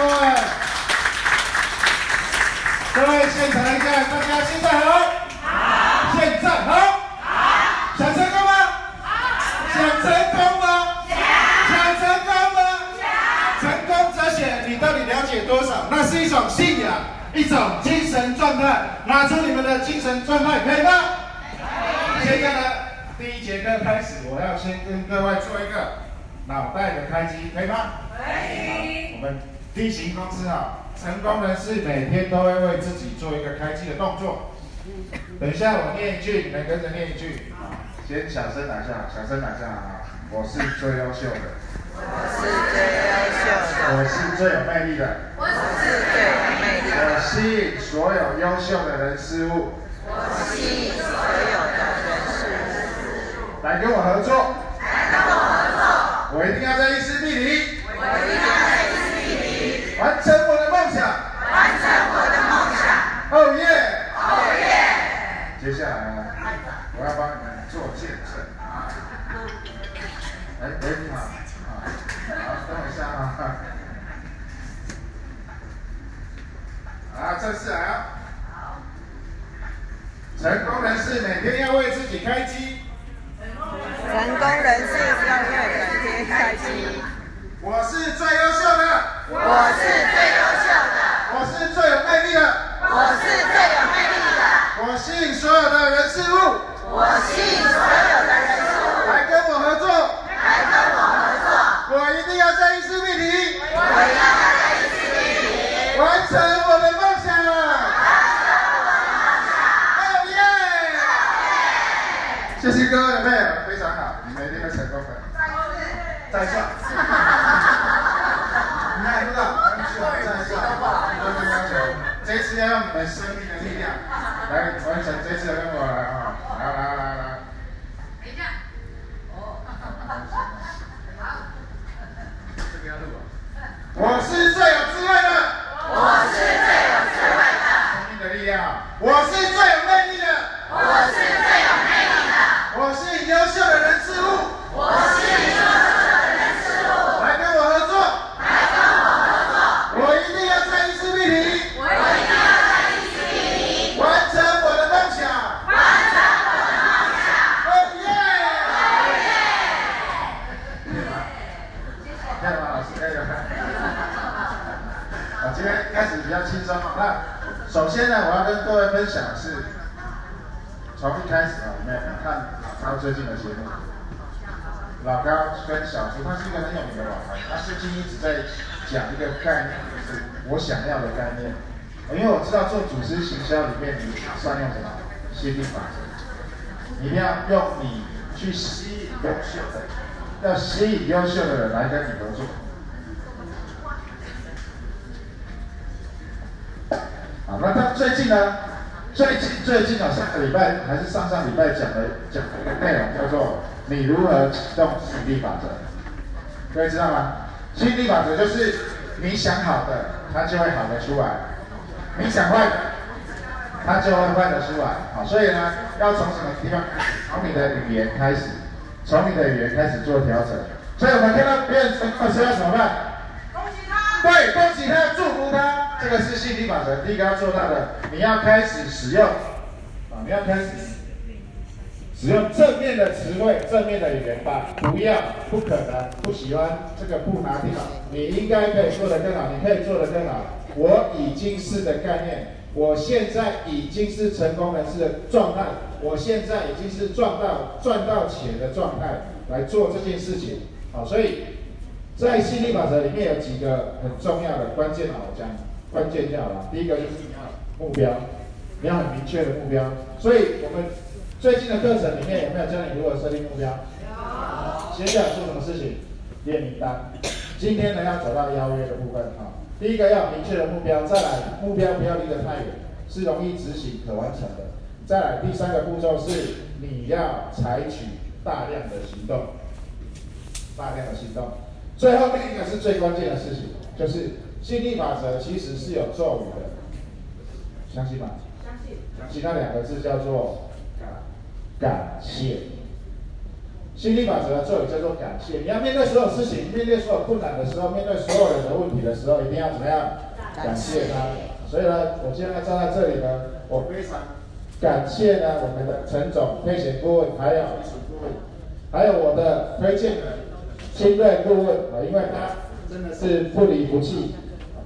各位，各位现场来看，大家现在好，好，现在好，好，想成功吗？好，想成功吗？想，想成功吗？想，成功者选，你到底了解多少？那是一种信仰，一种精神状态。拿出你们的精神状态，可以吗？可以。现在呢，第一节课开始，我要先跟各位做一个脑袋的开机，可以吗？可以。我们例行公司啊，成功人士每天都会为自己做一个开机的动作。等一下我念一句，你们跟着念一句。先小声来一下，小声来一下啊！我是最优秀的。我是最优秀的。我是最有魅力的。我是最有魅力的。我吸引所有优秀的人事物。我吸引所有的人事物。来跟我合作。来跟我合作。我一定要在伊丝碧媞。我一定要在伊丝碧媞。完成我的梦想。完成我的梦想。哦耶！哦耶！接下来，我要帮你们做见证啊。哎哎，你好。好，等我一下啊。啊，正式来啊。好。成功人士每天要为自己开机。成功人士要为每天开机。我是最优秀的。我是最优秀的。我是最有魅力的。我是最有魅力的。我吸引所有的人事物。我吸引所有的人事物。来跟我合作。来跟我合作。我一定要在伊丝碧媞。我一定要在伊丝碧媞。完成我的梦想。完成我的梦想。哦耶！谢谢各位的配合，非常好，你们一定会成功的。再上。你看，知道？再上。多听要求，这一次要用你们生命的力量来完成这次的任务来啊！来来来来。等一下。哦。这个要录啊。我是最有智慧的。我是最有智慧的。生命的力量。我是最有魅力的。我是最有魅力的。我是优秀的人事物。我是优秀的人事物。来跟我合作。来跟我合作。我一定要在伊丝碧媞。我一定要在伊丝碧媞。完成我的梦想。完成我的梦想。哦耶！哦耶！可以吗？可以吗？老师可以吗？好，今天开始比较轻松哈。那首先呢，我要跟各位分享的是，从一开始啊，我们看他最近的节目，老高跟小猪，他是一个很有名的网红，他最近一直在讲一个概念，就是我想要的概念。因为我知道做组织行销里面，你善用什么吸引力法则，你一定要用你去吸引优秀的，要吸引优秀的人来跟你合作。好，那他最近呢？最近最近啊，上个礼拜还是上上礼拜讲的讲的一个内容叫做你如何启动吸引力法则，各位知道吗？吸引力法则就是你想好的，它就会好的出来；你想坏的，它就会坏的出来。好，所以呢，要从什么地方开始？从你的语言开始，从你的语言开始做调整。所以我们看到别人成功的时候要怎么办？恭喜他！对，恭喜他，祝福他。这个是吸引力法则，第一个要做到的，你要开始使用，啊，你要开始使用正面的词汇、正面的语言吧。不要、不可能、不喜欢，这个不拿定了。你应该可以做得更好，你可以做得更好。我已经是的概念，我现在已经是成功人士的状态，我现在已经是赚到赚到钱的状态来做这件事情。好，所以在吸引力法则里面有几个很重要的关键啊，我讲。关键就好了，第一个就是你要目标，你要很明确的目标。所以我们最近的课程里面有没有教你如何设定目标？有。接下来做什么事情？列名单。今天呢要走到邀约的部分啊。第一个要明确的目标，再来目标不要离得太远，是容易执行、可完成的。再来第三个步骤是你要采取大量的行动，大量的行动。最后面一个是最关键的事情，就是。吸引力法则其实是有咒语的，相信吗？相信。相信那两个字叫做感感谢。心力法则的咒语叫做感谢。你要面对所有事情，面对所有困难的时候，面对所有人的问题的时候，一定要怎么样？感谢他。所以呢，我今天站在这里呢，我非常感谢呢我们的陈总、配险顾问，还有还有我的推荐人新锐顾问啊，因为他真的是不离不弃，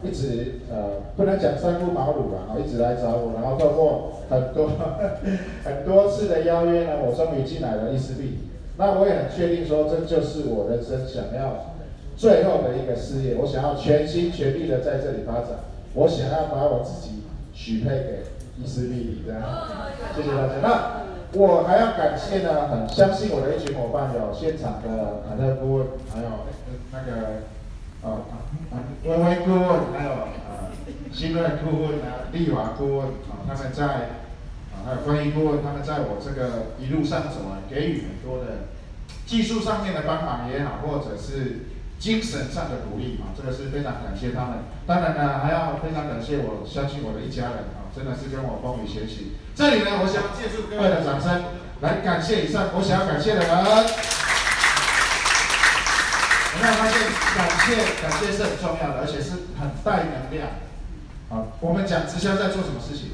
一直呃不能讲三顾茅庐啊，一直来找我，然后透过很多 很多次的邀约呢，我终于进来了伊思利。那我也很确定说，这就是我人生想要最后的一个事业。我想要全心全力的在这里发展。我想要把我自己许配给伊思利，这样。谢谢大家。那我还要感谢呢，很相信我的一群伙伴，有现场的凯特顾问，还有那个呃微微顾问，还有呃新锐顾问啊，丽华顾问啊，他们在啊。还有关于顾问，他们在我这个一路上走啊，给予很多的技术上面的帮忙也好，或者是精神上的鼓励啊，这个是非常感谢他们。当然呢，还要非常感谢我相信我的一家人啊，真的是跟我风雨学习。这里呢，我想借助各位的掌声来感谢以上我想要感谢的人。有没有发现，感谢感谢是很重要的，而且是很带能量。好，我们讲直销在做什么事情？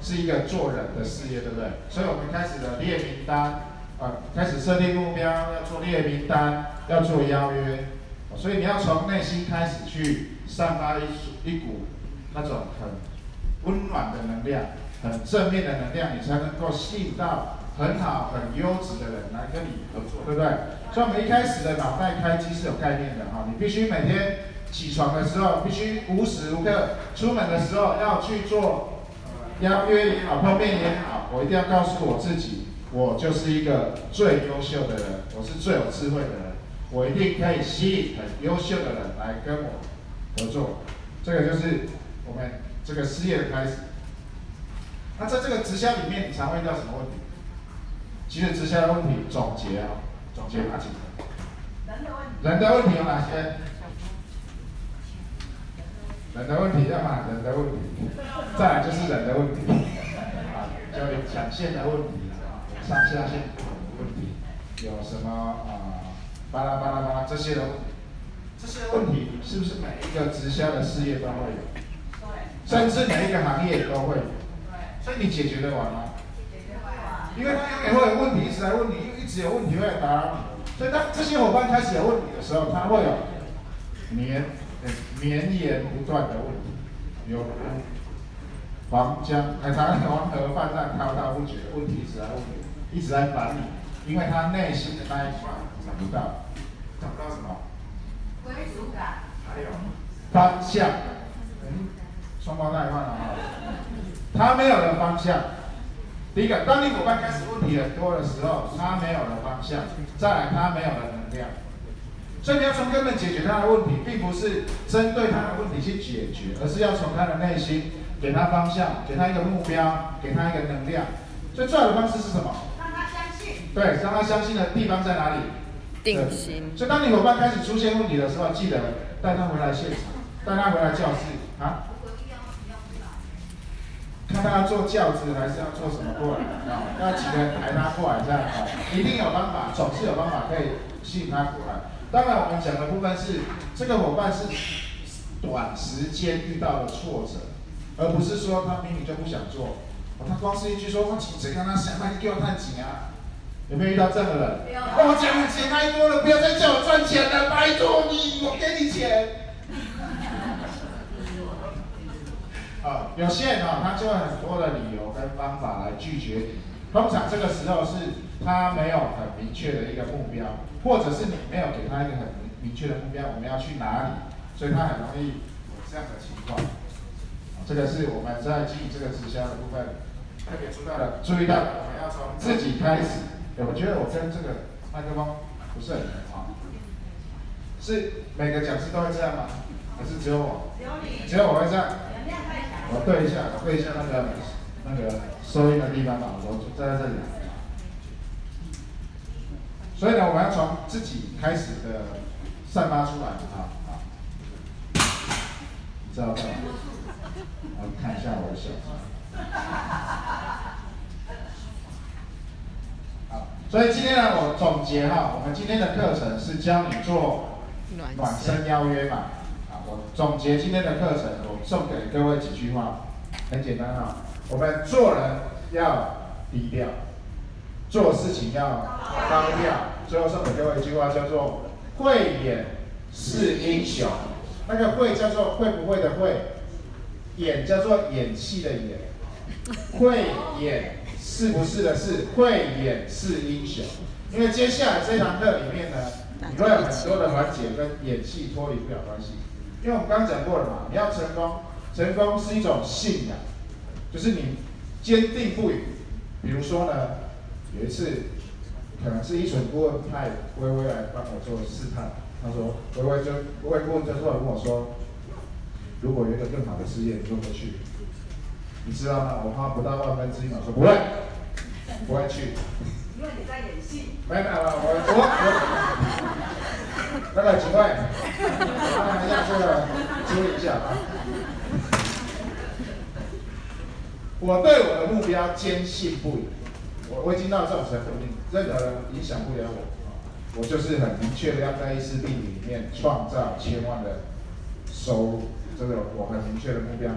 是一个做人的事业，对不对？所以我们开始了列名单，啊，开始设定目标，要做列名单，要做邀约，所以你要从内心开始去散发一一股那种很温暖的能量，很正面的能量，你才能够吸引到很好、很优质的人来跟你合作，对不对？所以我们一开始的脑袋开机是有概念的哈，你必须每天起床的时候，必须无时无刻，出门的时候要去做。邀约也好，碰面也好，我一定要告诉我自己，我就是一个最优秀的人，我是最有智慧的人，我一定可以吸引很优秀的人来跟我合作。这个就是我们这个事业的开始。那在这个直销里面，你常会遇到什么问题？其实直销的问题总结啊，总结哪几个？人的问题。人的问题有哪些？人的问题要么，人的问题，再来就是人的问题，啊，就有抢线的问题啊，上下线的问题，有什么啊，巴拉巴拉巴拉这些的问题，这些问题是不是每一个直销的事业都会有？对。甚至每一个行业都会。所以你解决得完吗？解决不完。因为他永远会有问题一直来问你，因为一直有问题会来打扰你，所以当这些伙伴开始有问题的时候，他会有绵。绵延不断的问题，有黄江，哎，他黄河泛滥，滔滔不绝问题一直来问你，一直在烦你，因为他内心的那一块找不到，找不到什么？归属感。还有方向。嗯，双胞胎换了哈，他没有了方向。第一个，当你伙伴开始问题很多的时候，他没有了方向；再来，他没有了能量。所以你要从根本解决他的问题，并不是针对他的问题去解决，而是要从他的内心给他方向，给他一个目标，给他一个能量。最好的方式是什么？让他相信。对，让他相信的地方在哪里？定心。所以当你伙伴开始出现问题的时候，记得带他回来现场，带他回来教室啊。看他要坐轿子还是要坐什么过来啊？要几个人抬他过来这样啊？一定有方法，总是有方法可以吸引他过来。当然，我们讲的部分是这个伙伴是短时间遇到了挫折，而不是说他明明就不想做。他光是一句说“我钱谁让他想，那你给我探钱啊？”有没有遇到这样的人？我讲的钱太多了，不要再叫我赚钱了，拜托你，我给你钱。啊，有些人啊，他就会很多的理由跟方法来拒绝你。通常这个时候是他没有很明确的一个目标。或者是你没有给他一个很明确的目标，我们要去哪里，所以他很容易有这样的情况。这个是我们在经营这个直销的部分特别注意到的，注意到我们要从自己开始。我觉得我跟这个麦克风不是很好，是每个讲师都会这样吗？还是只有我？只有你。只有我会这样。我对一下，我对一下那个那个收音的地方吧，我站在这里。所以呢，我们要从自己开始的散发出来啊啊！你知道吗？我看一下我的手。好，所以今天呢，我总结哈，我们今天的课程是教你做暖身邀约嘛。总结今天的课程，我送给各位几句话，很简单哈。我们做人要低调，做事情要高调。最后送给各位一句话，叫做“会演是英雄”。那个“会”叫做会不会的“会”，演叫做演戏的“演”。会演是不是的是会演是英雄。因为接下来这堂课里面呢，你会有很多的环节跟演戏脱离不了关系。因为我们刚刚讲过了嘛，你要成功，成功是一种信仰。就是你坚定不移，比如说呢，有一次可能是一纯顾问派薇薇来帮我做试探，他说薇薇就薇薇顾问就突然跟我说，如果有一个更好的事业，你会不会去？你知道吗？我花不到万分之一秒说不会，不会去。因为你在演戏。没有没有，我我我，那个几位，啊，让这个注意一下啊。我对我的目标坚信不疑，我我已经到这种程度，任何人影响不了我，我就是很明确的要在伊丝碧媞里面创造千万的收入，这个我很明确的目标。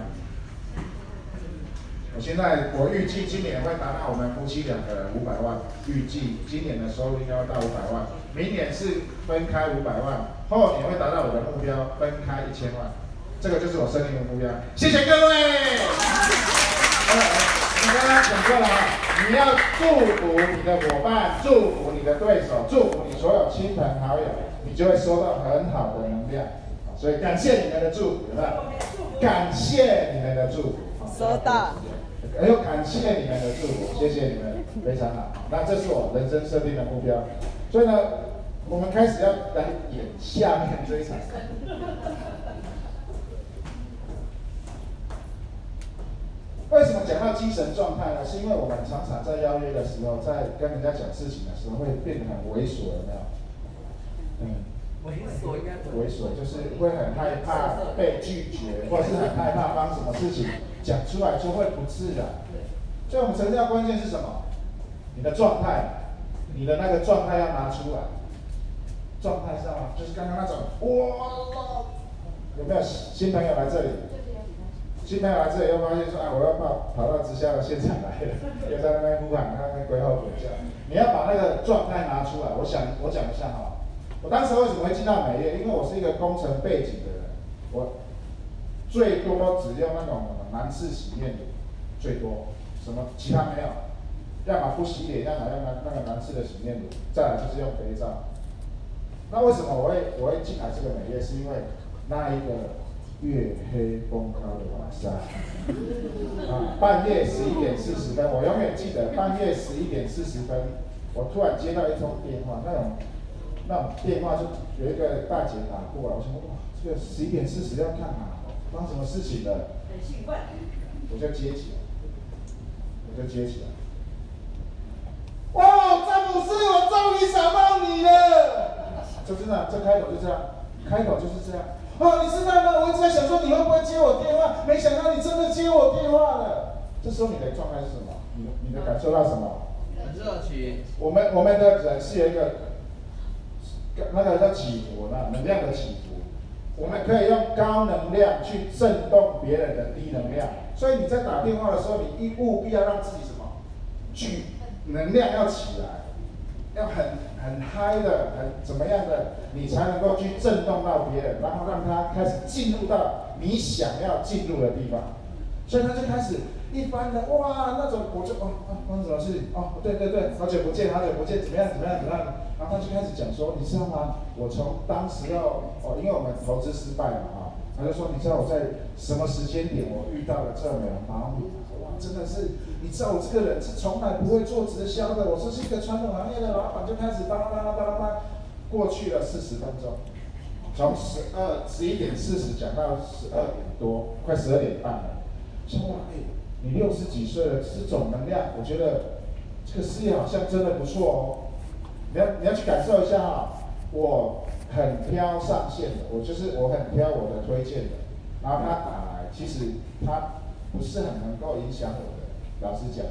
现在我预计今年会达到我们夫妻两个人五百万，预计今年的收入应该会到五百万，明年是分开五百万，后年会达到我的目标分开一千万，这个就是我生命的目标。谢谢各位。你刚刚讲过了，你要祝福你的伙伴，祝福你的对手，祝福你所有亲朋好友，你就会收到很好的能量。所以感谢你们的祝福，有没有？感谢你们的祝福。收到。哎呦，感谢你们的祝福，谢谢你们，非常好。那这是我人生设定的目标。所以呢，我们开始要来演下面这一场。为什么讲到精神状态呢？是因为我们常常在邀约的时候，在跟人家讲事情的时候，会变得很猥琐，有没有？嗯，猥琐应该猥琐就是会很害怕被拒绝，或者是很害怕帮什么事情讲出来就会不自然。所以我们成交关键是什么？你的状态，你的那个状态要拿出来。状态知道吗？就是刚刚那种哇，有没有新朋友来这里？新朋友来这里又发现说，啊，我要跑跑到直销的现场来了，又在那边呼喊，那边鬼吼鬼叫。你要把那个状态拿出来。我想，我讲一下哈。我当时为什么会进到美业？因为我是一个工程背景的人，我最多只用那种男士洗面乳，最多，什么其他没有。要么不洗脸，要么用那那个男士的洗面乳，再来就是用肥皂。那为什么我会我会进来这个美业？是因为那一个。月黑风高的晚上，啊，半夜十一点四十分，我永远记得半夜十一点四十分，我突然接到一通电话，那种那种电话就有一个大姐打过来，我想哇，这个十一点四十要干嘛？发生什么事情了？很兴奋，我就接起来，我就接起来。哇，詹姆斯，我终于找到你了！就真的，这开口就这样，开口就是这样。哦，你知道吗？我一直在想说你会不会接我电话，没想到你真的接我电话了。这时候你的状态是什么？你你的感受到什么？很热情。我们我们的人是有一个，那个叫起伏呢，能量的起伏。我们可以用高能量去震动别人的低能量。所以你在打电话的时候，你一务必要让自己什么？去能量要起来，要很。很嗨的，很怎么样的，你才能够去震动到别人，然后让他开始进入到你想要进入的地方。所以他就开始一般的哇，那种我就哦啊，发生什么事情？哦，对对对，好久不见，好久不见，怎么样怎么样怎么样？然后他就开始讲说，你知道吗？我从当时要哦，因为我们投资失败了啊，他就说，你知道我在什么时间点我遇到了这么毛病？真的是，你知道我这个人是从来不会做直销的，我是一个传统行业的老板，就开始巴拉巴拉巴拉巴，过去了四十分钟，从十二十一点四十讲到十二点多，快十二点半了。说哇，哎，你六十几岁了，这种能量，我觉得这个事业好像真的不错哦。你要你要去感受一下啊，我很挑上线的，我就是我很挑我的推荐的，然后他打来，其实他。不是很能够影响我的，老实讲。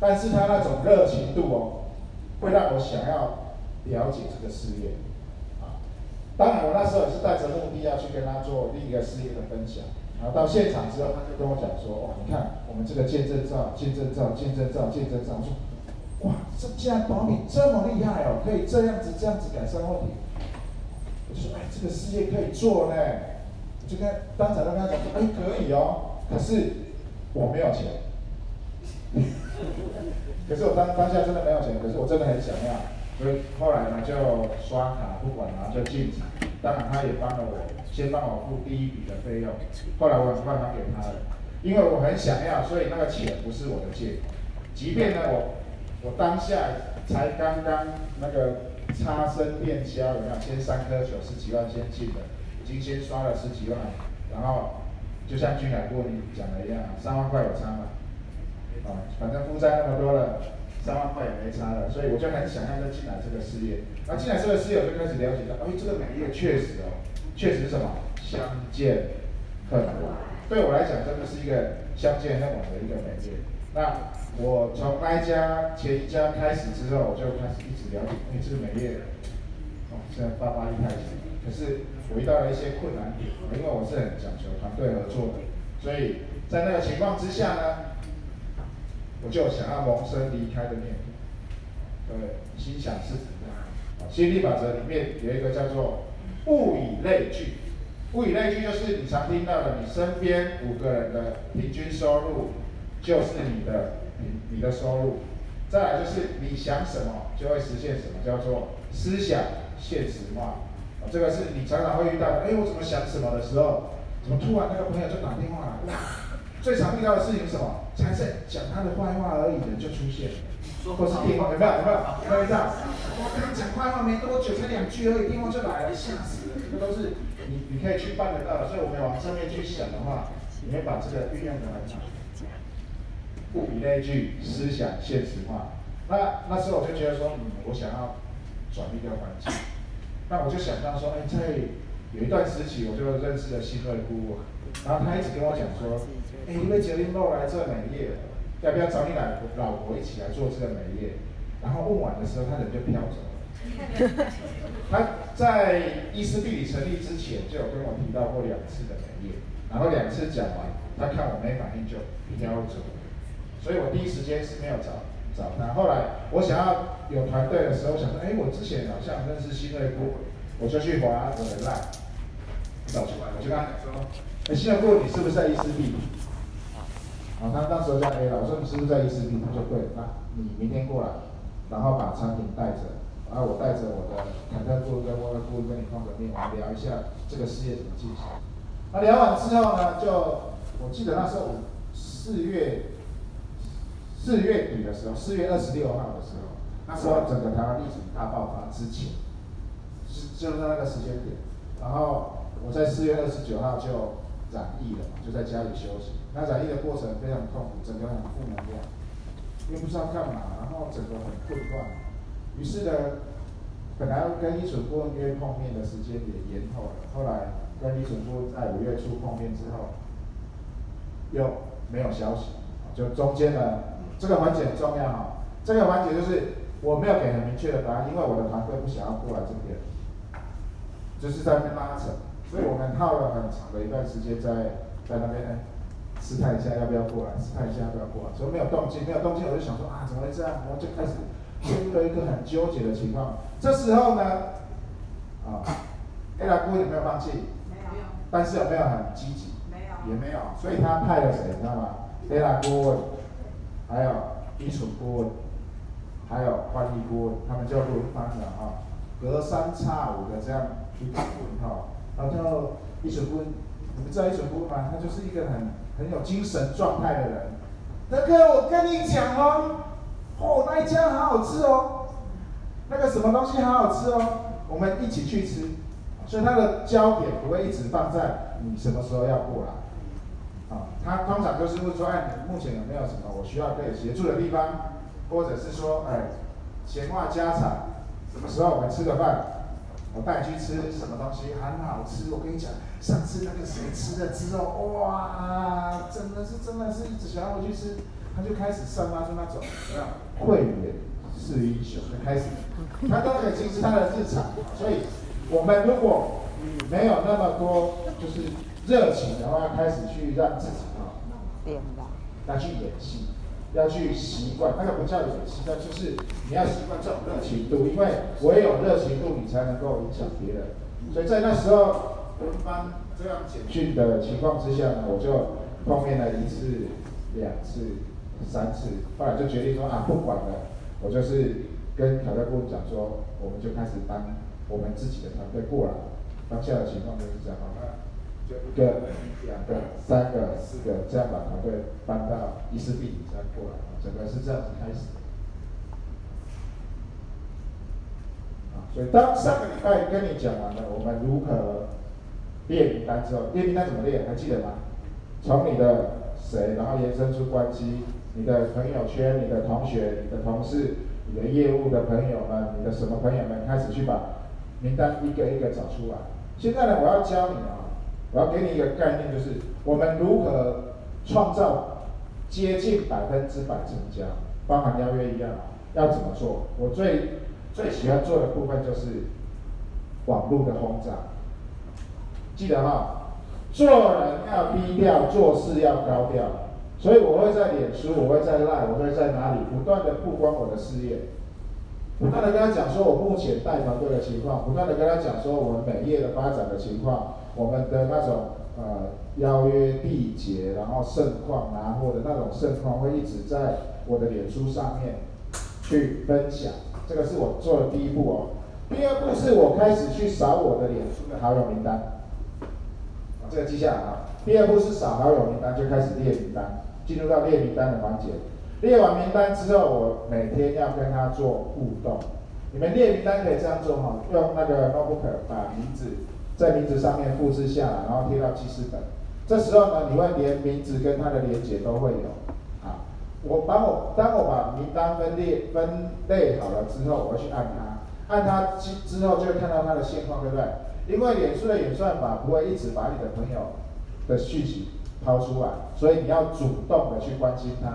但是他那种热情度哦，会让我想要了解这个事业。啊，当然我那时候也是带着目的要去跟他做另一个事业的分享。然后到现场之后，他就跟我讲说：“哇，你看我们这个见证照、见证照、见证照、见证照。”我说：“哇，这竟然保你这么厉害哦，可以这样子、这样子改善问题。”我就说：“哎，这个事业可以做呢。”我就跟当场跟他讲说：“哎，可以哦，可是我没有钱。”可是我当当下真的没有钱，可是我真的很想要，所以后来呢就刷卡不管了，就进场。当然他也帮了我。先帮我付第一笔的费用，后来我很快还给他了，因为我很想要，所以那个钱不是我的借。即便呢，我我当下才刚刚那个插身电销，有没有？先三颗九十几万先进的，已经先刷了十几万，然后就像君海过你讲的一样，三万块有差吗？啊，反正负债那么多了，三万块也没差了，所以我就很想要再进来这个事业。那进来这个事业，我就开始了解到，哎，这个美业确实哦。确实是什么相见恨晚，对我来讲真的是一个相见恨晚的一个美业。那我从那家前一家开始之后，我就开始一直了解，哎，这个美业哦，现在发发一开始，可是我遇到了一些困难点，因为我是很讲求团队合作的，所以在那个情况之下呢，我就想要萌生离开的念头。对，心想事成啊，吸引力法则里面有一个叫做。物以类聚，物以类聚就是你常听到的，你身边五个人的平均收入就是你的你你的收入。再来就是你想什么就会实现什么，叫做思想现实化。啊，这个是你常常会遇到的。哎，我怎么想什么的时候，怎么突然那个朋友就打电话来？哇，最常遇到的事情是什么？才在讲他的坏话而已，人就出现了。或是电话有没有？有没有？有没有这样？我刚讲快话没多久，才两句而已，电话就来了，吓死了！这都是你你可以去办得到，所以我们往上面去想的话，你会把这个运用得很好。不比那句，思想现实化。那那时候我就觉得说，嗯，我想要转一个环境。那我就想到说，哎，在有一段时期，我就认识了新的姑姑，然后他一直跟我讲说，哎，因为杰林诺来做美业。要不要找你来老婆一起来做这个美业？然后问完的时候，他人就飘走了。他在伊斯地理成立之前就有跟我提到过两次的美业，然后两次讲完，他看我没反应就飘走了。所以我第一时间是没有找找他。后来我想要有团队的时候，想说，哎，我之前好像认识新锐部，我就去滑我的赖，找出来，我就跟他讲说，哎，新锐部你是不是在伊丝碧卢？啊，他当时叫 A 了，我说你是不是在伊丝碧墢？他说对，那你明天过来，然后把产品带着，然后我带着我的凯特顾问跟沃尔顾问跟你碰个面，我们聊一下这个事业怎么进行。那聊完之后呢，就我记得那时候四月四月底的时候，四月二十六号的时候，那时候整个台湾疫情大爆发之前，是就是那个时间点，然后我在四月二十九号就染疫了嘛，就在家里休息。那染疫的过程非常痛苦，整个很负能量，又不知道干嘛，然后整个很混乱。于是呢，本来跟依纯顾问约碰面的时间也延后了。后来跟依纯顾问在五月初碰面之后，又没有消息，就中间呢，这个环节很重要哈。这个环节就是我没有给很明确的答案，因为我的团队不想要过来这边，就是在那边拉扯，所以我们耗了很长的一段时间在在那边。试探一下要不要过来，试探一下要不要过来，所以没有动静，没有动静，我就想说啊，怎么会这样？我就开始陷入了一个很纠结的情况。这时候呢，啊，A 拉姑有没有放弃？没有。但是有没有很积极？没有。也没有。所以他派了谁？你知道吗？A 拉顾问，还有依纯顾问，还有翻译顾问，他们就轮番了啊，隔三差五的这样去讨论哈。然后依纯顾问，你们知道依纯顾问吗？他就是一个很。很有精神状态的人，德哥，我跟你讲哦，哦，那一家好好吃哦，那个什么东西好好吃哦，我们一起去吃。所以他的焦点不会一直放在你什么时候要过来，啊，他通常就是会说，哎，你目前有没有什么我需要可以协助的地方，或者是说，哎，闲话家常，什么时候我们吃个饭？我带你去吃什么东西很好吃，我跟你讲，上次那个谁吃了之后，哇，真的是真的是一直想要回去吃，他就开始散发出那种会员是英雄，的开始，他都已经是他的日常，所以我们如果没有那么多就是热情的话，开始去让自己啊，来去演戏，要去习惯，那个不叫演戏，那就是你要习惯这种热情度，因为唯有热情度，你才能够影响别人。所以在那时候分班这样简训的情况之下呢，我就碰面了一次、两次。三次，后来就决定说啊，不管了，我就是跟挑战部长说，我们就开始帮我们自己的团队过来。当下的情况就是这样，那就一个、两个、三个、四个，这样把团队搬到一四 B，这样过来，整个是这样子开始。啊，所以当上个礼拜跟你讲完了，我们如何列名单之后，列名单怎么列？还记得吗？从你的谁，然后延伸出关系。你的朋友圈、你的同学、你的同事、你的业务的朋友们、你的什么朋友们，开始去把名单一个一个找出来。现在呢，我要教你啊，我要给你一个概念，就是我们如何创造接近百分之百成交，包含邀约一样，要怎么做？我最最喜欢做的部分就是网络的轰炸。记得哈，做人要低调，做事要高调。所以我会在脸书，我会在 Line，我会在哪里不断的曝光我的事业，不断的跟他讲说我目前带团队的情况，不断的跟他讲说我们美业的发展的情况，我们的那种呃邀约缔结，然后盛况拿货的那种盛况，会一直在我的脸书上面去分享。这个是我做的第一步哦。第二步是我开始去扫我的脸书的好友名单，这个记下来啊。第二步是扫好友名单，就开始列名单。进入到列名单的环节，列完名单之后，我每天要跟他做互动。你们列名单可以这样做哈，用那个 notebook 把名字在名字上面复制下来，然后贴到记事本。这时候呢，你会连名字跟他的连接都会有。好，我把我当我把名单分列分类好了之后，我会去按他，按他之之后就会看到他的现况，对不对？因为脸书的演算法不会一直把你的朋友的讯息。抛出来，所以你要主动的去关心他。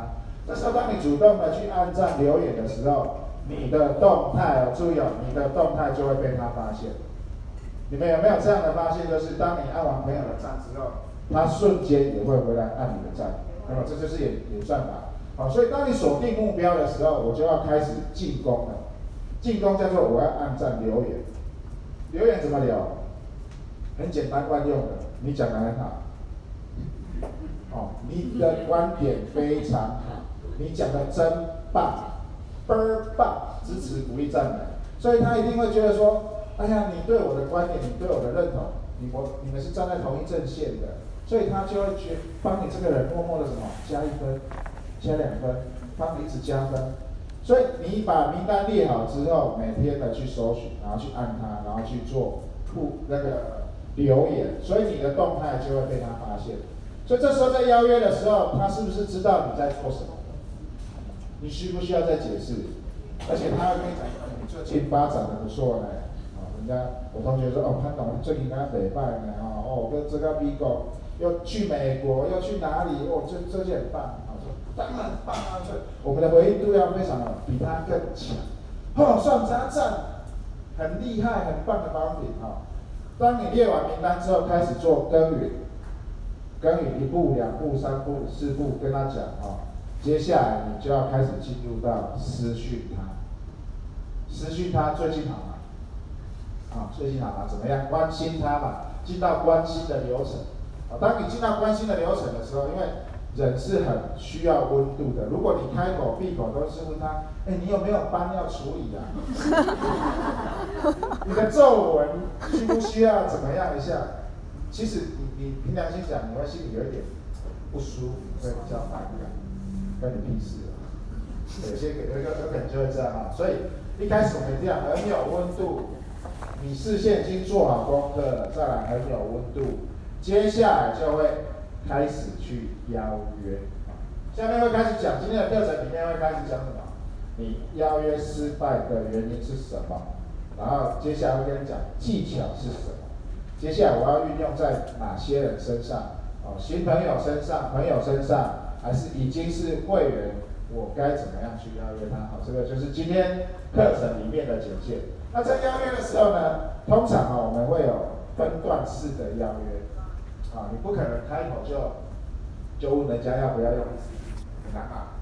这时候，当你主动的去按赞留言的时候，你的动态哦，注意哦，你的动态就会被他发现。你们有没有这样的发现？就是当你按完朋友的赞之后，他瞬间也会回来按你的赞。那么这就是演演算法。好，所以当你锁定目标的时候，我就要开始进攻了。进攻叫做我要按赞留言。留言怎么留？很简单惯用的，你讲的很好。哦，你的观点非常好，你讲的真棒，倍儿棒，支持鼓励赞美，所以他一定会觉得说，哎呀，你对我的观点，你对我的认同，你我你们是站在同一阵线的，所以他就会去帮你这个人默默的什么加一分，加两分，帮你一直加分，所以你把名单列好之后，每天的去搜寻，然后去按它，然后去做互那个留言，所以你的动态就会被他发现。所以这时候在邀约的时候，他是不是知道你在做什么？你需不需要再解释？而且他会跟你讲，你最近发展的不错呢。啊，人家我同学说，哦，潘总最近跟他礼拜呢，哦，跟这个 Bigo 又去美国，又去哪里？哦，这这些很棒。啊，说当然棒啊，这我们的回应度要非常的比他更强。哦，算他赞，很厉害，很棒的帮你啊。当你列完名单之后，开始做耕耘。耕耘一步、两步、三步、四步，跟他讲哦。接下来你就要开始进入到私讯他，私讯他最近好吗？啊，最近好吗？怎么样？关心他吧，进到关心的流程。啊，当你进到关心的流程的时候，因为人是很需要温度的。如果你开口闭口都是问他，哎，你有没有班要处理啊？你的皱纹需不需要怎么样一下？其实你你凭良心讲，你会心里有一点不舒服，会比较反感，关你屁事啊！有些有一个有可能就会这样啊，所以一开始我们这样很有温度，你事先已经做好功课了，再来很有温度，接下来就会开始去邀约。下面会开始讲今天的课程里面会开始讲什么？你邀约失败的原因是什么？然后接下来会跟你讲技巧是什么？接下来我要运用在哪些人身上？哦，新朋友身上、朋友身上，还是已经是会员我该怎么样去邀约他？好，这个就是今天课程里面的简介。那在邀约的时候呢，通常啊，我们会有分段式的邀约，啊，你不可能开口就就问人家要不要用，很难嘛。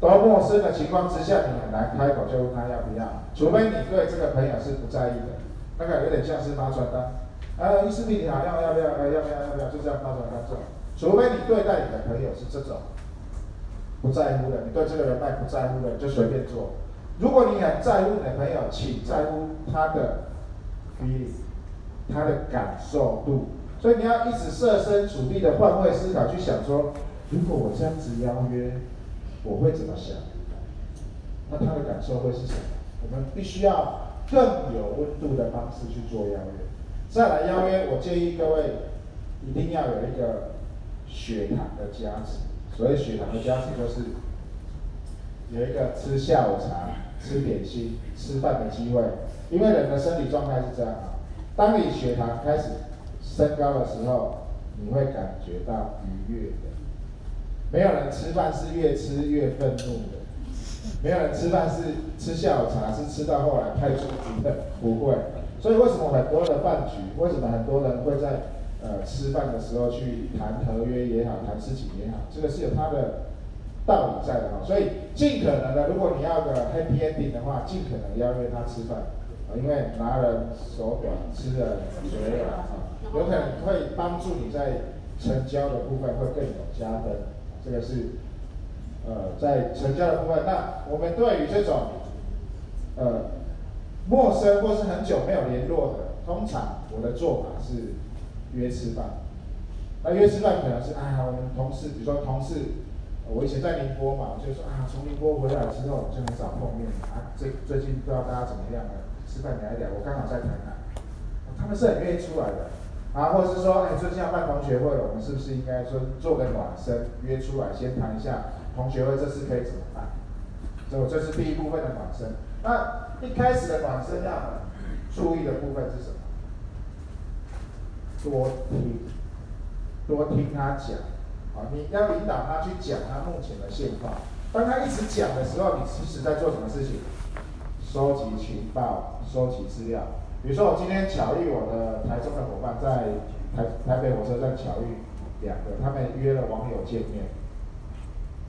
都陌生的情况之下，你很难开口就问他要不要，除非你对这个朋友是不在意的，那个有点像是发传单，呃，医师弟你好，要要不要？要不要？要不要？就这样发传单这种，除非你对待你的朋友是这种。不在乎的，你对这个人脉不在乎的，你就随便做。如果你很在乎你的朋友，请在乎他的 feeling，他的感受度。所以你要一直设身处地的换位思考，去想说，如果我这样子邀约，我会怎么想？那他的感受会是什么？我们必须要更有温度的方式去做邀约。再来邀约，我建议各位一定要有一个血糖的加持。所谓血糖的加持，就是有一个吃下午茶、吃点心、吃饭的机会。因为人的生理状态是这样啊，当你血糖开始升高的时候，你会感觉到愉悦的。没有人吃饭是越吃越愤怒的，没有人吃饭是吃下午茶是吃到后来太舒服的，不会。所以为什么很多的饭局，为什么很多人会在？呃，吃饭的时候去谈合约也好，谈事情也好，这个是有它的道理在的哈。所以尽可能的，如果你要个 happy ending 的话，尽可能要约他吃饭啊，因为拿人手短，吃人嘴软啊，有可能会帮助你在成交的部分会更有加分。这个是呃，在成交的部分。那我们对于这种呃陌生或是很久没有联络的，通常我的做法是。约吃饭，那约吃饭可能是哎呀，我们同事，比如说同事，我以前在宁波嘛，就说啊，从宁波回来之后就很少碰面啊，最最近不知道大家怎么样了，吃饭聊一聊，我刚好在台南，他们是很愿意出来的，啊，或者是说，哎，最近要办同学会了，我们是不是应该说做个暖身，约出来先谈一下同学会这次可以怎么办？这这是第一部分的暖身，那一开始的暖身要注意的部分是什么？多听，多听他讲，啊，你要引导他去讲他目前的现况。当他一直讲的时候，你其实在做什么事情？收集情报，收集资料。比如说，我今天巧遇我的台中的伙伴，在台台北火车站巧遇两个，他们约了网友见面。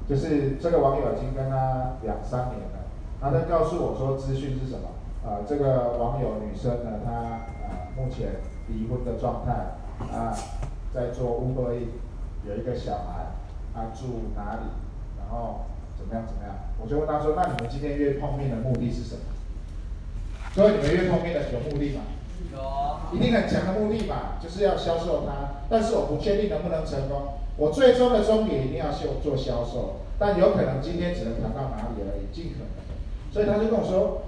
就是这个网友已经跟他两三年了，他在告诉我说资讯是什么？啊，这个网友女生呢，她啊目前。离婚的状态啊，在做乌龟有一个小孩，他住哪里？然后怎么样怎么样？我就问他说：“那你们今天约碰面的目的是什么？”所以你们约碰面的有目的吗？有，一定很强的目的吧，就是要销售他。但是我不确定能不能成功。我最终的终点一定要做做销售，但有可能今天只能谈到哪里而已，尽可能。所以他就跟我说：“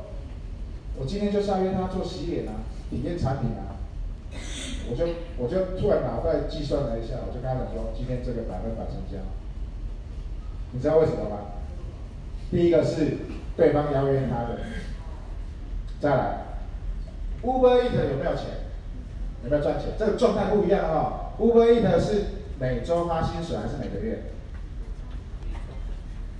我今天就是要约他做洗脸啊，体验产品啊。”我就我就突然脑袋计算了一下，我就跟他讲说，今天这个百分百成交。你知道为什么吗？第一个是对方邀约他的，再来，Uber Eats 有没有钱？有没有赚钱？这个状态不一样哦。Uber Eats 是每周发薪水还是每个月？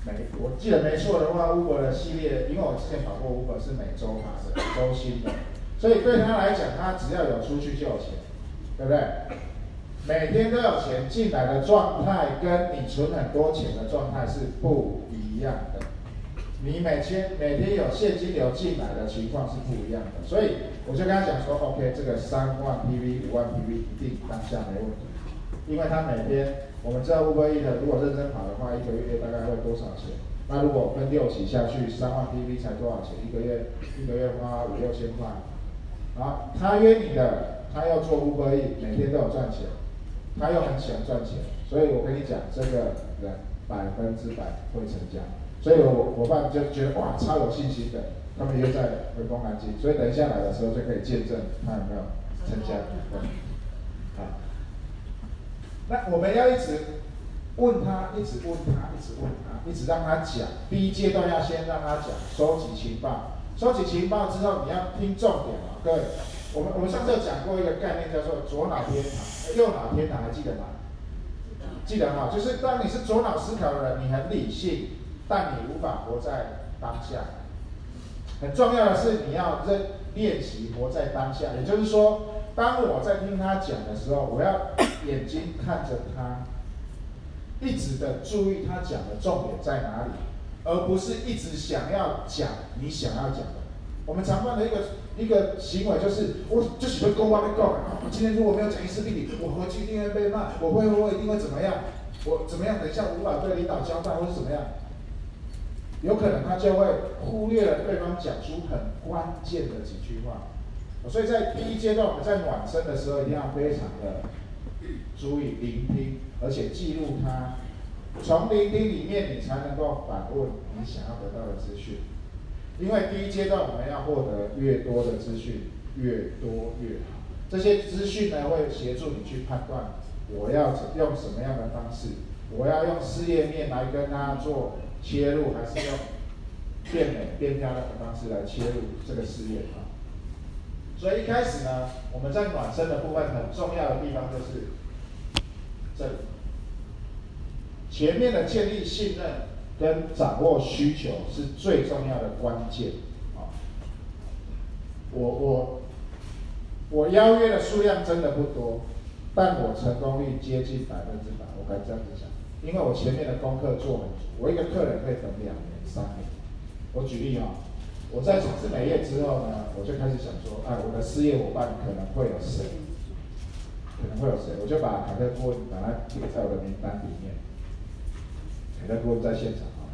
每我记得没错的话，Uber 的系列，因为我之前跑过 Uber 是每周发的，周薪的，所以对他来讲，他只要有出去就有钱。对不对？每天都有钱进来的状态，跟你存很多钱的状态是不一样的。你每天每天有现金流进来的情况是不一样的，所以我就跟他讲说，OK，这个三万 PV、五万 PV 一定当下没问题，因为他每天我们知道 Uber Eats 如果认真跑的话，一个月大概会多少钱？那如果分六期下去，三万 PV 才多少钱？一个月一个月花五六千块，好，他约你的。他要做 Uber Eats，每天都有赚钱，他又很喜欢赚钱，所以我跟你讲，这个人百分之百会成交。所以我伙伴就觉得哇，超有信心的。他们约在回风南京，所以等一下来的时候就可以见证他有没有成交。好，那我们要一直问他，一直问他，一直问他，一直让他讲。第一阶段要先让他讲，收集情报，收集情报之后，你要听重点啊，各位。我们我们上次有讲过一个概念，叫做左脑天堂、右脑天堂，还记得吗？记得哈，就是当你是左脑思考的人，你很理性；但你无法活在当下。很重要的是，你要认练习活在当下。也就是说，当我在听他讲的时候，我要 眼睛看着他，一直的注意他讲的重点在哪里，而不是一直想要讲你想要讲的。我们常犯的一个一个行为就是，我就喜欢公话被告。我今天如果没有讲一次命令，我回去一定会被骂，我会我一定会怎么样？我怎么样？等一下无法对领导交代，或是怎么样？有可能他就会忽略了对方讲出很关键的几句话。所以在第一阶段，我们在暖身的时候，一定要非常的注意聆听，而且记录他。从聆听里面，你才能够反问你想要得到的资讯。因为第一阶段我们要获得越多的资讯，越多越好。这些资讯呢，会协助你去判断我要用什么样的方式，我要用事业面来跟他做切入，还是用变美变漂亮的方式来切入这个事业啊？所以一开始呢，我们在暖身的部分很重要的地方就是这里，前面的建立信任跟掌握需求是最重要的关键啊。我我我邀约的数量真的不多，但我成功率接近百分之百，我敢这样子讲。因为我前面的功课做很足，我一个客人可以等两年、三年。我举例啊，我在从事美业之后呢，我就开始想说，啊，我的事业伙伴可能会有谁？可能会有谁？我就把凯特顾问把它列在我的名单里面。凯特顾问在现场啊，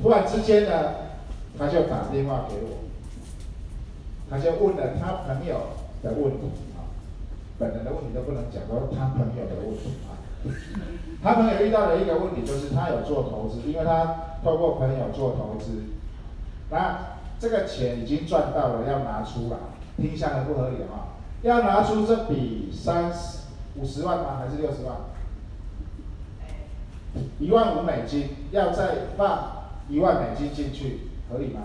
突然之间呢，他就打电话给我，他就问了他朋友的问题啊，本人的问题都不能讲，说他朋友的问题啊。他朋友遇到的一个问题就是，他有做投资，因为他透过朋友做投资，那这个钱已经赚到了，要拿出来，听下来不合理啊，要拿出这笔三十五十万吗？还是六十万？一万五美金，要再放一万美金进去，合理吗？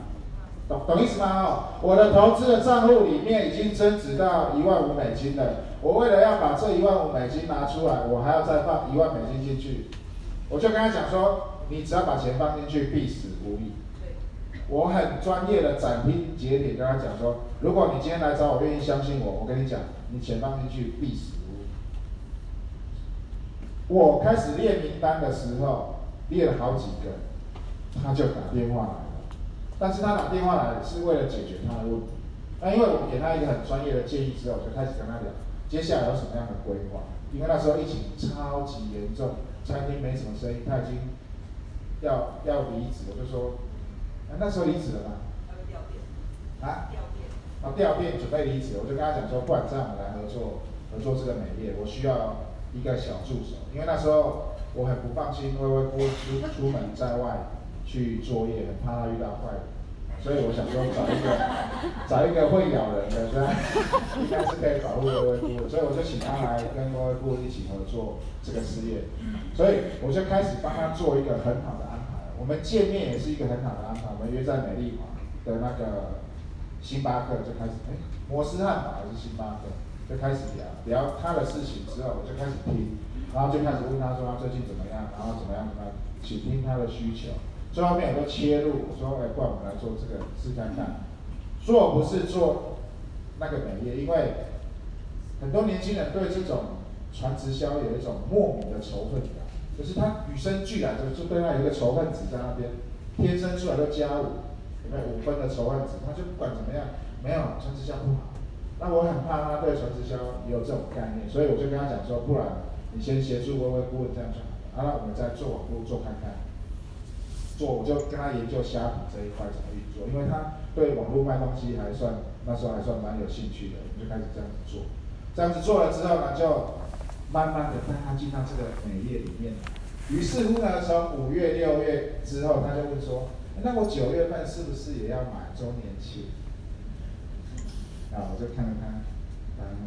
懂懂意思吗？哦，我的投资的账户里面已经增值到一万五美金了。我为了要把这一万五美金拿出来，我还要再放一万美金进去。我就跟他讲说，你只要把钱放进去，必死无疑。我很专业的斩钉截铁跟他讲说，如果你今天来找我，愿意相信我，我跟你讲，你钱放进去，必死。我开始列名单的时候，列了好几个，他就打电话来了。但是他打电话来是为了解决他的问题。那因为我给他一个很专业的建议之后，我就开始跟他聊。接下来有什么样的规划？因为那时候疫情超级严重，餐厅没什么生意，他已经要要离职了。就说，啊，那时候离职了吗？他会调店。啊？调店。啊，调店准备离职，我就跟他讲说，不然这样我们来合作，合作这个美业，我需要一个小助手。因为那时候我很不放心，微微不出出门在外去作业，很怕他遇到坏人。所以我想说找一个 找一个会咬人的，这样应该是可以保护微微姑。所以我就请他来跟微微姑一起合作这个事业。所以我就开始帮他做一个很好的安排。我们见面也是一个很好的安排。我们约在美丽华的那个星巴克就开始，哎，摩斯汉堡还是星巴克，就开始聊聊他的事情之后，我就开始听，然后就开始问他说他最近怎么样，然后怎么样怎么样，倾听他的需求。最后面有个切入，我说，哎，不然我们来做这个试看看。做不是做那个美业，因为很多年轻人对这种传直销有一种莫名的仇恨感，就是他与生俱来就就对他有一个仇恨值在那边，天生出来就加五，有没有五分的仇恨值？他就不管怎么样，没有传直销不好。那我很怕他对传直销也有这种概念，所以我就跟他讲说，不然你先协助微微顾问这样就好了，然后我们再做网络做看看。做我就跟他研究虾米这一块怎么运作，因为他对网络卖东西还算那时候还算蛮有兴趣的，我们就开始这样子做。这样子做了之后呢，就慢慢的带他进到这个美业里面。于是乎呢，从五月六月之后，他就会说：“那我九月份是不是也要买周年庆？”我就看了他，当然。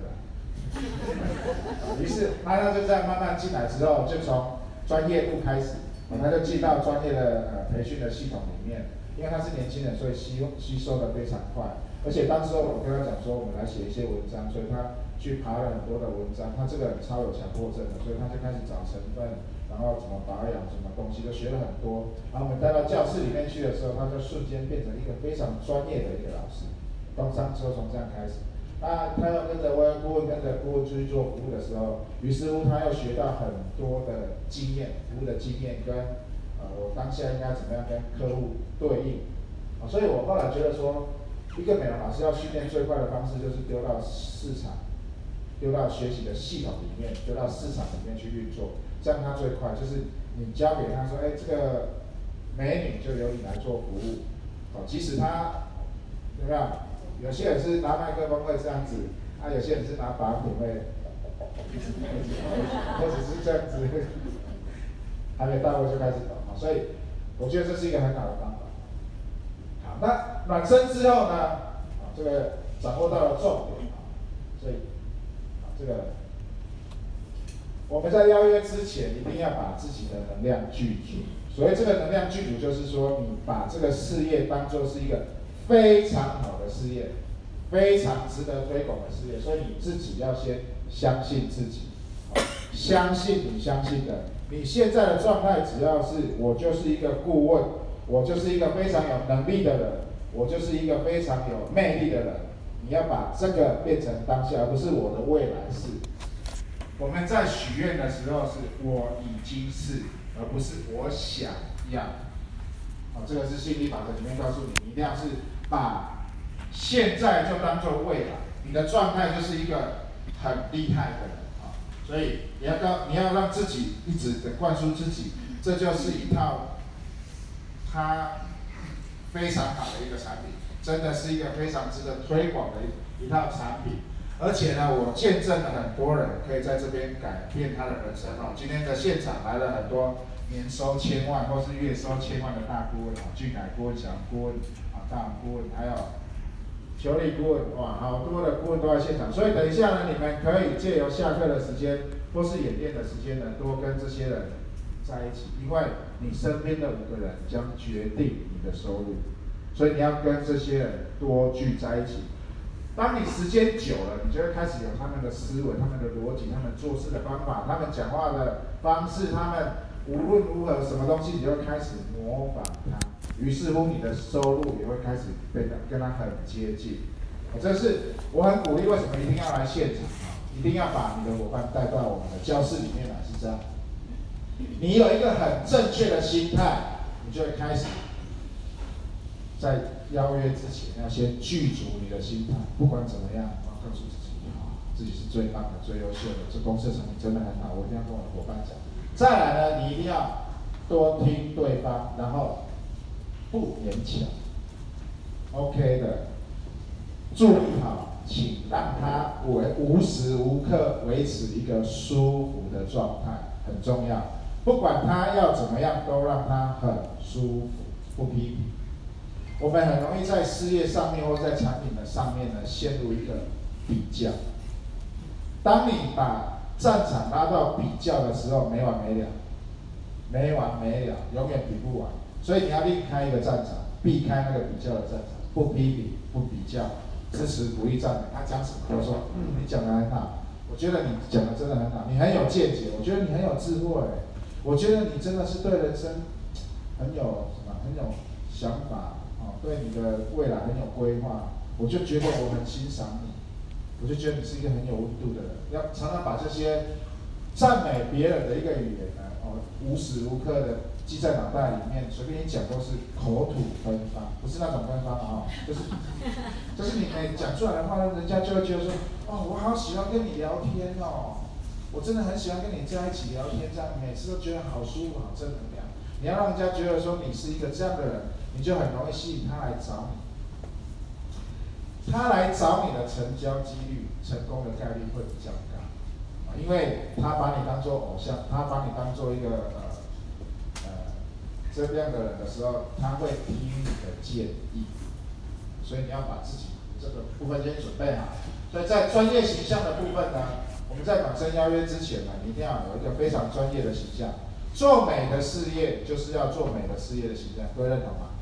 于是他他就这样慢慢进来之后，就从专业部开始。他就进到专业的呃培训的系统里面，因为他是年轻人，所以吸吸收的非常快。而且当时我跟他讲说，我们来写一些文章，所以他去爬了很多的文章，他这个超有强迫症的，所以他就开始找成分，然后怎么保养，什么东西都学了很多。然后我们带到教室里面去的时候，他就瞬间变成一个非常专业的一个老师。工商车从这样开始，那他要跟着外顾问，跟着顾问出去做服务的时候，于是乎他要学到很多的经验，服务的经验跟呃我当下应该怎么样跟客户对应。啊，所以我后来觉得说，一个美容老师要训练最快的方式就是丢到市场，丢到学习的系统里面，丢到市场里面去运作，这样他最快。就是你交给他说，哎，这个美女就由你来做服务，哦，即使他，对不对？有些人是拿麦克风会这样子，啊，有些人是拿把柄会，或者是这样子，还没到位就开始抖，所以我觉得这是一个很好的方法。好那暖身之后呢？啊，这个掌握到了重点啊，所以，这个我们在邀约之前一定要把自己的能量聚足。所谓这个能量聚足，就是说你把这个事业当做是一个非常好的事业，非常值得推广的事业。所以你自己要先相信自己，相信你相信的。你现在的状态，只要是我就是一个顾问。我就是一个非常有能力的人，我就是一个非常有魅力的人。你要把这个变成当下，而不是我的未来式。我们在许愿的时候，是我已经是，而不是我想要。好，这个是心理法则里面告诉你，你一定要是把现在就当做未来。你的状态就是一个很厉害的人啊，所以你要告，你要让自己一直的灌输自己，这就是一套。它非常好的一个产品，真的是一个非常值得推广的一一套产品。而且呢，我见证了很多人可以在这边改变他的人生哦。今天的现场来了很多年收千万或是月收千万的大顾问啊，俊凯顾问、小顾问啊、大顾问，还有求理顾问，哇，好多的顾问都在现场。所以等一下呢，你们可以借由下课的时间或是演练的时间呢，多跟这些人在一起，因为你身边的五个人将决定你的收入，所以你要跟这些人多聚在一起。当你时间久了，你就会开始有他们的思维、他们的逻辑、他们做事的方法、他们讲话的方式、他们无论如何什么东西，你就开始模仿他。于是乎，你的收入也会开始变得跟他很接近。这是我很鼓励，为什么一定要来现场啊？一定要把你的伙伴带到我们的教室里面来，是这样。你有一个很正确的心态，你就会开始在邀约之前要先具足你的心态。不管怎么样，我要告诉自己，好，自己是最棒的、最优秀的。这公司的产品真的很好，我一定要跟我的伙伴讲。再来呢，你一定要多听对方，然后不勉强。OK 的，注意好，请让他维无时无刻维持一个舒服的状态，很重要。不管他要怎么样，都让他很舒服，不批评。我们很容易在事业上面或在产品的上面呢，陷入一个比较。当你把战场拉到比较的时候，没完没了，没完没了，永远比不完。所以你要另开一个战场，避开那个比较的战场，不批评，不比较，支持鼓励赞美。他讲什么都说，嗯，你讲的很好，我觉得你讲的真的很好，你很有见解，我觉得你很有智慧。我觉得你真的是对人生很有什么很有想法啊，对你的未来很有规划。我就觉得我很欣赏你，我就觉得你是一个很有温度的人。要常常把这些赞美别人的一个语言呢，哦，无时无刻的记在脑袋里面，随便一讲都是口吐芬芳，不是那种芬芳啊，就是 就是你每讲出来的话，人家就会觉得说，哦，我好喜欢跟你聊天哦。我真的很喜欢跟你在一起聊天，这样每次都觉得好舒服、好正能量。你要让人家觉得说你是一个这样的人，你就很容易吸引他来找你。他来找你的成交几率、成功的概率会比较高，因为他把你当做偶像，他把你当做一个这样的人的时候，他会听你的建议。所以你要把自己这个部分先准备好。所以在专业形象的部分呢，我们在暖身邀约之前呢，你一定要有一个非常专业的形象。做美的事业就是要做美的事业的形象，各位认同吗？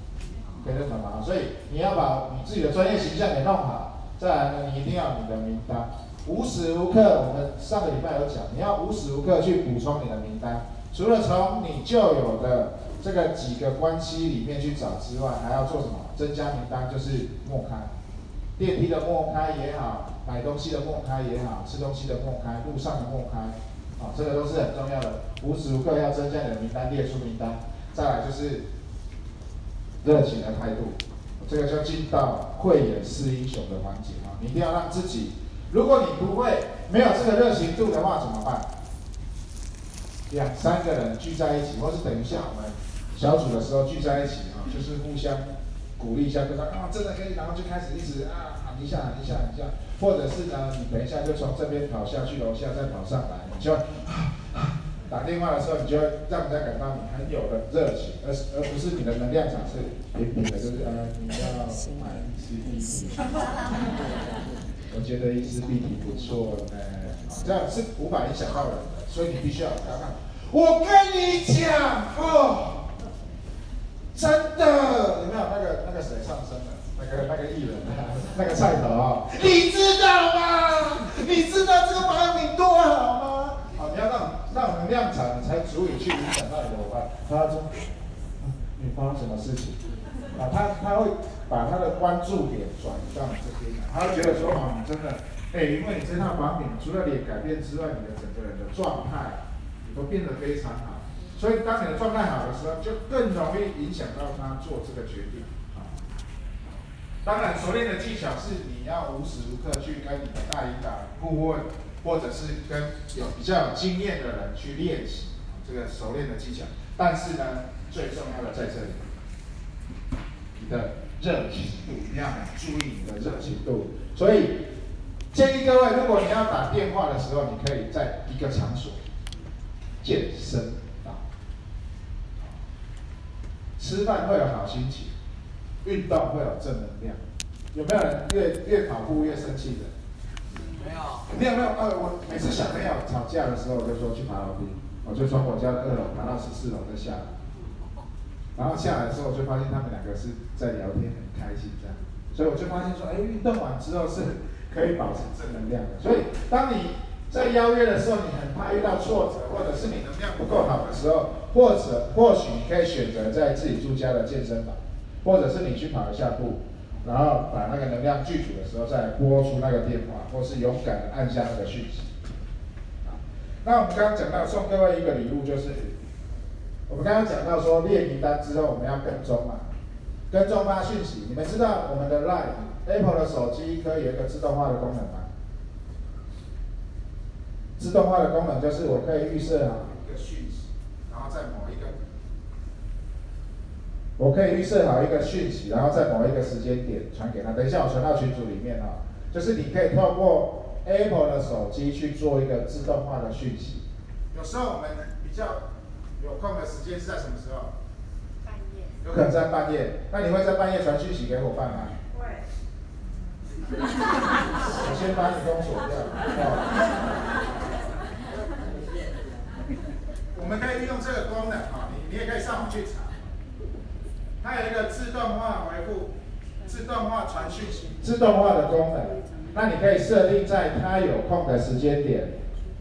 可以认同吗？所以你要把你自己的专业形象给弄好。再来呢，你一定要你的名单。无时无刻，我们上个礼拜有讲，你要无时无刻去补充你的名单，除了从你旧有的这个几个关系里面去找之外，还要做什么？增加名单，就是默开，电梯的默开也好，买东西的默开也好，吃东西的默开，路上的默开，啊，这个都是很重要的，无时无刻要增加你的名单，列出名单。再来就是热情的态度，这个就进到慧眼识英雄的环节啊，你一定要让自己。如果你不会，没有这个热情度的话，怎么办？两三个人聚在一起，或是等一下我们小组的时候聚在一起啊，就是互相鼓励一下，对方啊，真的可以，然后就开始一直啊喊一下喊一下喊一下，或者是呢，你等一下就从这边跑下去，楼下再跑上来，你就打电话的时候，你就会让人家感到你很有的热情，而而不是你的能量场是平平的，就是啊，你要买一支笔。我觉得一支笔挺不错的，这样是无法影响到人的，所以你必须要看看。我跟你讲哦，真的，有没有那个那个谁上身了？那个那个艺人啊，那个菜头啊，你知道吗？你知道这个保养品多好吗？好，你要让让能量场才足以去影响到你的伙伴。他说，你发生什么事情？啊，他他会。把他的关注点转移到你这边来，他会觉得说，哦，你真的，哎，因为你这套保养品除了脸改变之外，你的整个人的状态也都变得非常好。所以当你的状态好的时候，就更容易影响到他做这个决定。啊，当然，熟练的技巧是你要无时无刻去跟你的大领导、顾问，或者是跟有比较有经验的人去练习这个熟练的技巧。但是呢，最重要的在这里，你的。热情度，一定要注意你的热情度。所以建议各位，如果你要打电话的时候，你可以在一个场所，健身房，吃饭会有好心情，运动会有正能量。有没有人越越跑步越生气的？没有。你有没有？呃，我每次小朋友吵架的时候，我就说去爬楼梯，我就从我家的二楼爬到十四楼再下来。然后下来的时候，我就发现他们两个是在聊天，很开心这样。所以我就发现说，哎，运动完之后是可以保持正能量的。所以当你在邀约的时候，你很怕遇到挫折，或者是你能量不够好的时候，或者或许你可以选择在自己住家的健身房，或者是你去跑一下步，然后把那个能量聚足的时候，再拨出那个电话，或是勇敢的按下那个讯息。那我们刚刚讲到送各位一个礼物，就是。我们刚刚讲到说列名单之后，我们要跟踪嘛，跟踪发讯息。你们知道我们的 Line Apple 的手机可以有一个自动化的功能吗？自动化的功能就是我可以预设好一个讯息，然后在某一个，我可以预设好一个讯息，然后在某一个时间点传给他。等一下我传到群组里面啊，就是你可以透过 Apple 的手机去做一个自动化的讯息。有时候我们比较。有空的时间是在什么时候？半夜。有可能在半夜，那你会在半夜传讯息给伙伴吗？会。我先把你封锁掉。我我们可以利用这个功能啊，你你也可以上网去查。它有一个自动化回复、自动化传讯息、自动化的功能。那你可以设定在他有空的时间点，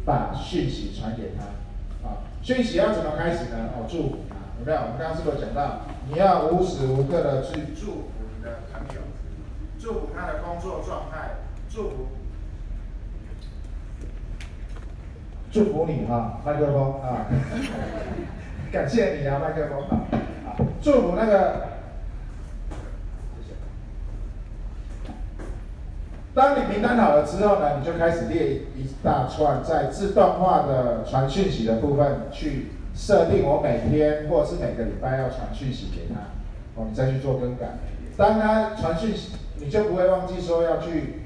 把讯息传给他啊。讯息要怎么开始呢？哦，祝福他，有没有？我们刚刚是不是讲到，你要无时无刻的去祝福你的朋友，祝福他的工作状态，祝福，祝福你哈，麦克风啊，感谢你啊，麦克风啊，祝福那个。当你名单好了之后呢，你就开始列一大串在自动化的传讯息的部分去设定，我每天或者是每个礼拜要传讯息给他，哦，你再去做更改。当他传讯息，你就不会忘记说要去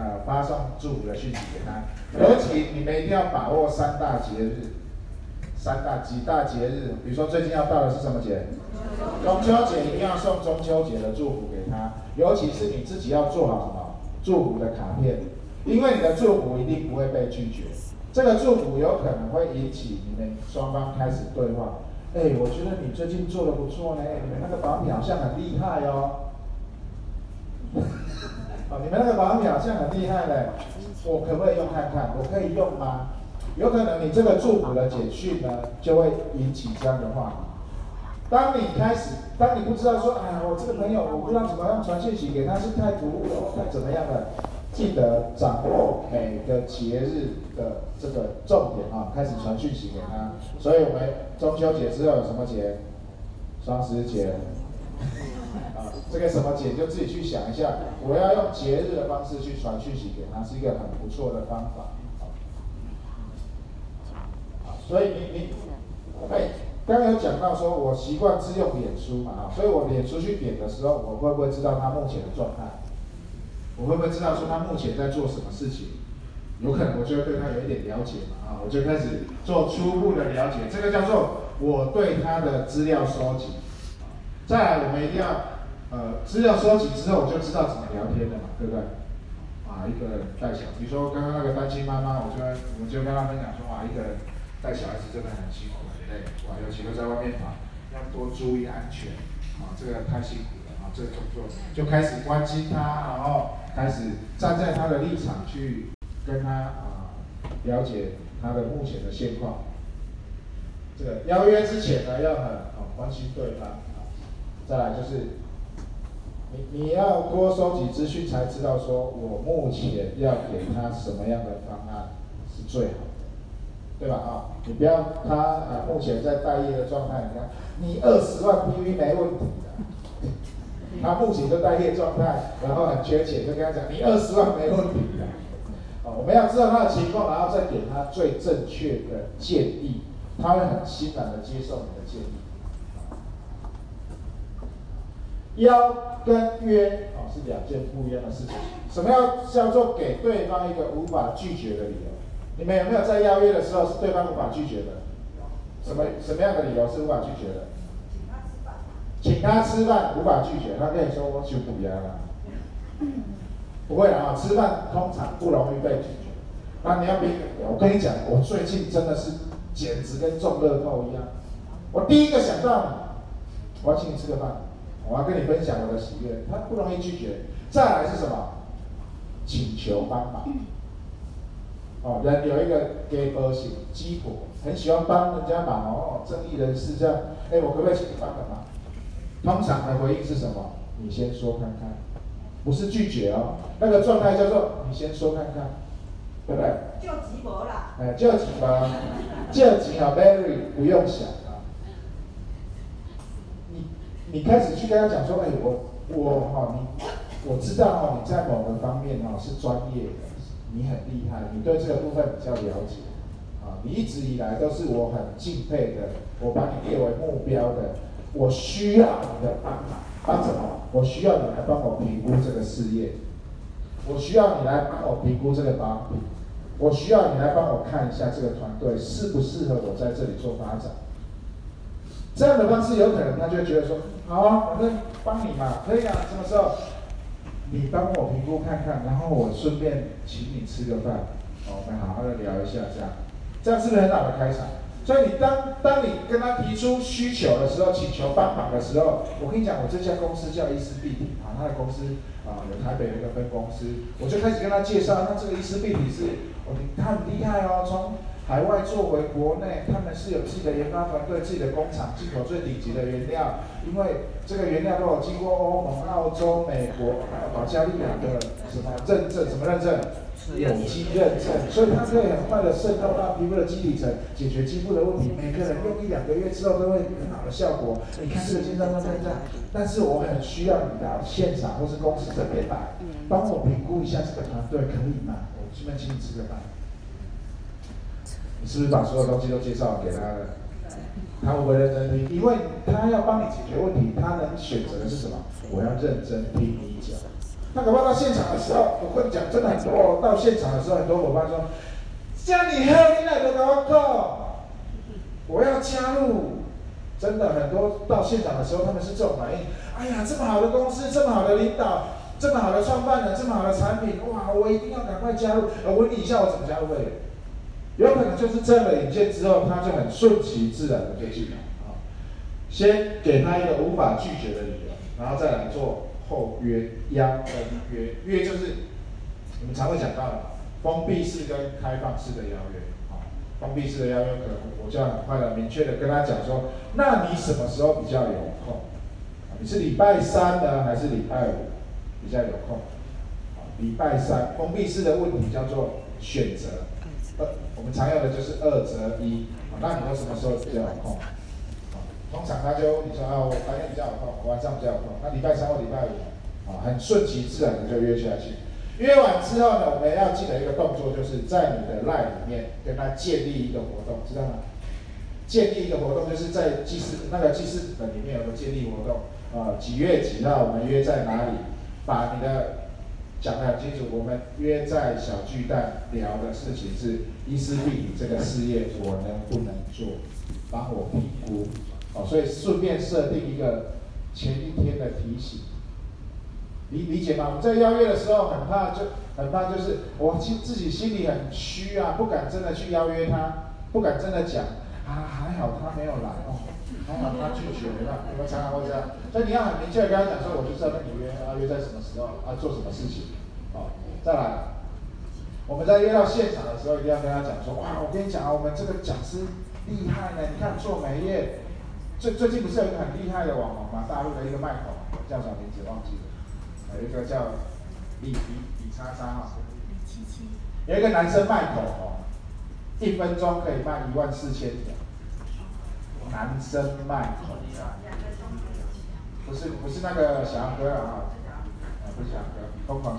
呃发送祝福的讯息给他。尤其你们一定要把握三大节日，三大几大节日，比如说最近要到的是什么节？中秋节一定要送中秋节的祝福给他，尤其是你自己要做好什么？祝福的卡片，因为你的祝福一定不会被拒绝，这个祝福有可能会引起你们双方开始对话。哎，我觉得你最近做的不错呢，你们那个保养品好像很厉害哦。啊，你们那个保养品好像很厉害嘞，我可不可以用看看？我可以用吗？有可能你这个祝福的简讯呢，就会引起这样的话。当你开始，当你不知道说，哎呀，我这个朋友，我不知道怎么样传讯息给他，是太突兀了，太怎么样的？记得掌握每个节日的这个重点啊，开始传讯息给他。所以我们中秋节之后有什么节？双十节。这个什么节就自己去想一下。我要用节日的方式去传讯息给他，是一个很不错的方法。所以你你，哎。刚刚有讲到说，我习惯自用脸书嘛，所以我脸书去点的时候，我会不会知道他目前的状态？我会不会知道说他目前在做什么事情？有可能我就会对他有一点了解嘛，啊，我就开始做初步的了解，这个叫做我对他的资料收集。再来，我们一定要，呃，资料收集之后，我就知道怎么聊天的嘛，对不对？啊，一个人带小，比如说刚刚那个单亲妈妈，我就我们就跟她分享说，啊，一个人带小孩子真的很辛苦。对，哇，尤其都在外面跑，要多注意安全，啊，这个太辛苦了，啊，这个动作就开始关心他，然后开始站在他的立场去跟他啊了解他的目前的现况。这个邀约之前呢，要很啊关心对方，再来就是你你要多收集资讯，才知道说我目前要给他什么样的方案是最好的。对吧？啊，你不要他啊，目前在待业的状态，你看，你二十万 PV 没问题的，他目前就待业状态，然后很缺钱，就跟他讲，你二十万没问题的。啊，我们要知道他的情况，然后再给他最正确的建议，他会很欣然的接受你的建议。邀跟约啊是两件不一样的事情，什么要叫做给对方一个无法拒绝的理由？你们有没有在邀约的时候是对方无法拒绝的？什么什么样的理由是无法拒绝的？请他吃饭无法拒绝，他跟你说我就不要了。不会啊，吃饭通常不容易被拒绝。那你要比，我跟你讲，我最近真的是简直跟中乐透一样。我第一个想到，我要请你吃个饭，我要跟你分享我的喜悦，他不容易拒绝。再来是什么？请求帮忙。哦，人有一个鸡婆型鸡婆，很喜欢帮人家忙哦，正义人士这样。哎，我可不可以请你帮个忙？通常的回应是什么？你先说看看，不是拒绝哦，那个状态叫做你先说看看，对不对？就鸡婆了。哎，就鸡婆，就急啊，very 不用想啊。你开始去跟他讲说，哎，我我哈、你，我知道哈、哦、你在某个方面哈、哦、是专业的。你很厉害，你对这个部分比较了解，啊，你一直以来都是我很敬佩的，我把你列为目标的，我需要你的帮忙，帮什么？我需要你来帮我评估这个事业，我需要你来帮我评估这个保品，我需要你来帮我看一下这个团队适不适合我在这里做发展。这样的方式有可能他就觉得说，好啊，反正帮你嘛，可以啊，什么时候？你帮我评估看看，然后我顺便请你吃个饭，我们好好的聊一下，这样，这样是不是很好的开场？所以你当当你跟他提出需求的时候，请求帮忙的时候，我跟你讲，我这家公司叫伊思必体啊，他的公司啊有台北的一个分公司，我就开始跟他介绍，那这个伊思必体是，我他很厉害哦，从海外作为国内，他们是有自己的研发团队、自己的工厂，进口最顶级的原料。因为这个原料都有经过欧盟、澳洲、美国还有保加利亚的什么认证？什么认证？有机认证。所以它可以很快的渗透到皮肤的基底层，解决肌肤的问题。每个人用一两个月之后都会很好的效果。你看这个金针菇在这，但是我很需要你到现场或是公司这边来，帮我评估一下这个团队可以吗？我顺便请你吃个饭。你是不是把所有东西都介绍给他了？他会不会认真听？因为他要帮你解决问题，他能选择的是什么？我要认真听你讲。那搞不好到现场的时候，我跟你讲，真的很多。到现场的时候，很多伙伴说：“叫你喝，你来都搞我够，我要加入。”真的很多到现场的时候，他们是这种反应。哎呀，这么好的公司，这么好的领导，这么好的创办人，这么好的产品，哇！我一定要赶快加入。我问你一下，我怎么加入会员？有可能就是睁了眼睛之后，他就很顺其自然的就进来啊。先给他一个无法拒绝的理由，然后再来做后约邀跟约，约就是我们常会讲到的封闭式跟开放式的邀约。啊，封闭式的邀约可能我就要很快的明确的跟他讲说，那你什么时候比较有空？你是礼拜三呢，还是礼拜五比较有空？礼拜三，封闭式的问题叫做选择，二，我们常用的就是二择一。那你说什么时候比较有空？通常他就你说啊，我白天比较有空，我晚上比较有空。那礼拜三或礼拜五，啊，很顺其自然的就约下去。约完之后呢，我们要记得一个动作，就是在你的 LINE 里面跟他建立一个活动，知道吗？建立一个活动，就是在记事那个记事本里面有个建立活动，啊，几月几号我们约在哪里？把你的讲得很清楚，我们约在小巨蛋聊的事情是伊丝碧媞这个事业，我能不能做？帮我评估哦，所以顺便设定一个前一天的提醒，理理解吗？我们在邀约的时候很怕，就很怕就是我其实自己心里很虚啊，不敢真的去邀约他，不敢真的讲啊，还好他没有来哦，他拒绝了，你们常常会这样，所以你要很明确的跟他讲说，我就知道跟你约啊，约在什么时候啊，做什么事情。好，再来，我们在约到现场的时候，一定要跟他讲说，哇，我跟你讲啊，我们这个讲师厉害呢，你看做美业，最最近不是有一个很厉害的网红吗？大陆的一个卖口，叫什么名字忘记了，有一个叫李李李叉叉哈，李七七，有一个男生卖口红，一分钟可以卖一万四千条，男生卖口罩，不是不是那个小杨哥啊，啊不是小杨哥，疯狂。